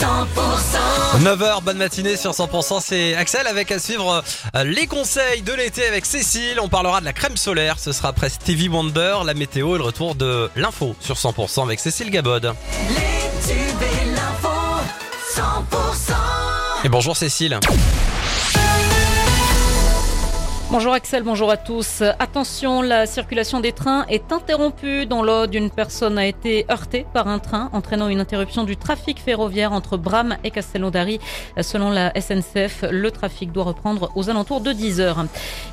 9h, bonne matinée sur 100%, c'est Axel avec à suivre euh, les conseils de l'été avec Cécile. On parlera de la crème solaire, ce sera après Stevie Wonder, la météo et le retour de l'info sur 100% avec Cécile Gabod. Les tubes et l'info, 100%. Et bonjour Cécile. Bonjour Axel, bonjour à tous. Attention, la circulation des trains est interrompue dans l'Aude. Une personne a été heurtée par un train, entraînant une interruption du trafic ferroviaire entre Bram et Castelnaudary. Selon la SNCF, le trafic doit reprendre aux alentours de 10 heures.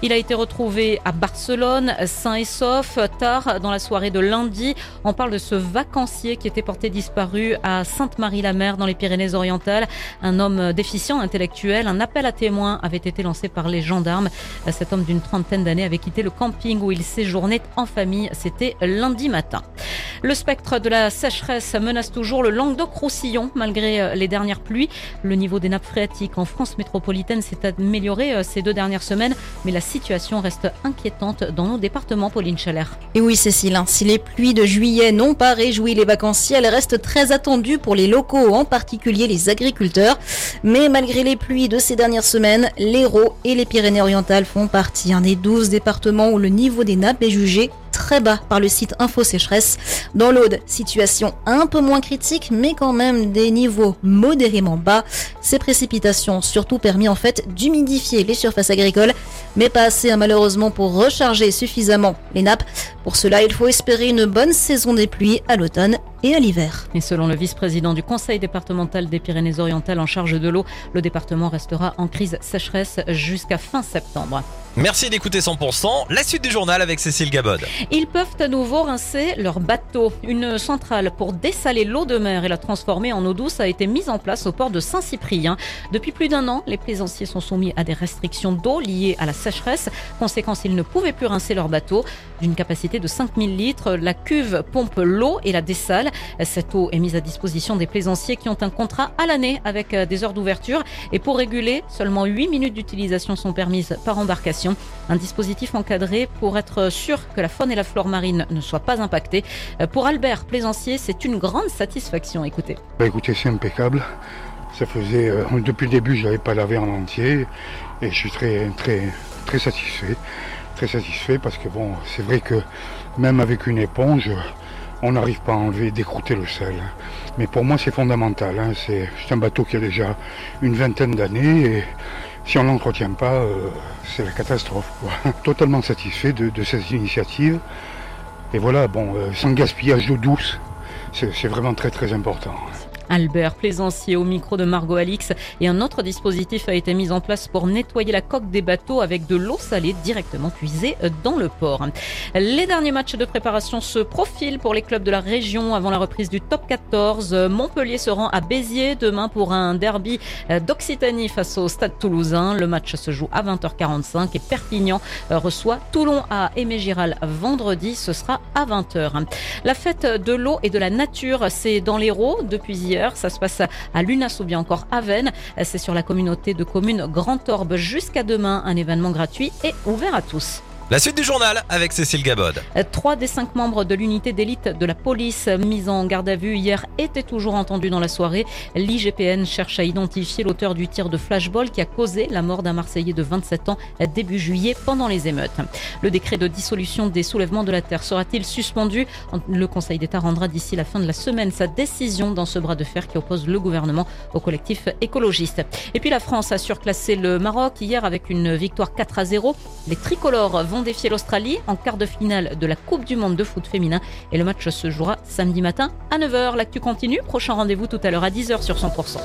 Il a été retrouvé à Barcelone, sain et sauf, tard dans la soirée de lundi. On parle de ce vacancier qui était porté disparu à Sainte-Marie-la-Mer dans les Pyrénées-Orientales. Un homme déficient intellectuel. Un appel à témoins avait été lancé par les gendarmes. D'une trentaine d'années avait quitté le camping où il séjournait en famille. C'était lundi matin. Le spectre de la sécheresse menace toujours le Languedoc-Roussillon malgré euh, les dernières pluies. Le niveau des nappes phréatiques en France métropolitaine s'est amélioré euh, ces deux dernières semaines, mais la situation reste inquiétante dans nos départements, Pauline Chalère. Et oui, Cécile, hein, si les pluies de juillet n'ont pas réjoui les vacanciers, elles restent très attendues pour les locaux, en particulier les agriculteurs. Mais malgré les pluies de ces dernières semaines, l'Hérault et les Pyrénées-Orientales font partie des 12 départements où le niveau des nappes est jugé très bas par le site Info Sécheresse. Dans l'Aude, situation un peu moins critique, mais quand même des niveaux modérément bas. Ces précipitations ont surtout permis en fait d'humidifier les surfaces agricoles, mais pas assez hein, malheureusement pour recharger suffisamment les nappes. Pour cela, il faut espérer une bonne saison des pluies à l'automne et à l'hiver. Et selon le vice-président du conseil départemental des Pyrénées-Orientales en charge de l'eau, le département restera en crise sécheresse jusqu'à fin septembre. Merci d'écouter 100%. La suite du journal avec Cécile Gabod. Ils peuvent à nouveau rincer leur bateau. Une centrale pour dessaler l'eau de mer et la transformer en eau douce a été mise en place au port de Saint-Cyprien. Depuis plus d'un an, les plaisanciers sont soumis à des restrictions d'eau liées à la sécheresse. Conséquence, ils ne pouvaient plus rincer leur bateau. D'une capacité de 5000 litres, la cuve pompe l'eau et la dessale. Cette eau est mise à disposition des plaisanciers qui ont un contrat à l'année avec euh, des heures d'ouverture. Et pour réguler, seulement 8 minutes d'utilisation sont permises par embarcation. Un dispositif encadré pour être sûr que la faune et la flore marine ne soient pas impactées. Euh, Pour Albert Plaisancier, c'est une grande satisfaction. Écoutez. Bah écoutez, c'est impeccable. Ça faisait euh, depuis le début, je l'avais pas lavé en entier et je suis très très très satisfait, très satisfait parce que bon, c'est vrai que même avec une éponge, on n'arrive pas à enlever, décrouter le sel. Mais pour moi, c'est fondamental. hein. C'est un bateau qui a déjà une vingtaine d'années et si on l'entretient pas, euh, c'est la catastrophe. Totalement satisfait de, de cette initiative. Et voilà, bon, euh, sans gaspillage d'eau douce, c'est vraiment très très important. Albert Plaisancier au micro de Margot Alix et un autre dispositif a été mis en place pour nettoyer la coque des bateaux avec de l'eau salée directement puisée dans le port. Les derniers matchs de préparation se profilent pour les clubs de la région avant la reprise du top 14. Montpellier se rend à Béziers demain pour un derby d'Occitanie face au Stade Toulousain. Le match se joue à 20h45 et Perpignan reçoit Toulon à Aimé-Giral vendredi. Ce sera à 20h. La fête de l'eau et de la nature, c'est dans l'Hérault depuis hier. Ça se passe à Lunas ou bien encore à Vennes. C'est sur la communauté de communes Grand Orbe jusqu'à demain. Un événement gratuit et ouvert à tous. La suite du journal avec Cécile Gabod. Trois des cinq membres de l'unité d'élite de la police mis en garde à vue hier étaient toujours entendus dans la soirée. L'IGPN cherche à identifier l'auteur du tir de flashball qui a causé la mort d'un Marseillais de 27 ans début juillet pendant les émeutes. Le décret de dissolution des soulèvements de la terre sera-t-il suspendu? Le Conseil d'État rendra d'ici la fin de la semaine sa décision dans ce bras de fer qui oppose le gouvernement au collectif écologiste. Et puis la France a surclassé le Maroc hier avec une victoire 4 à 0. Les tricolores défier l'Australie en quart de finale de la Coupe du Monde de foot féminin. Et le match se jouera samedi matin à 9h. L'actu continue. Prochain rendez-vous tout à l'heure à 10h sur 100%.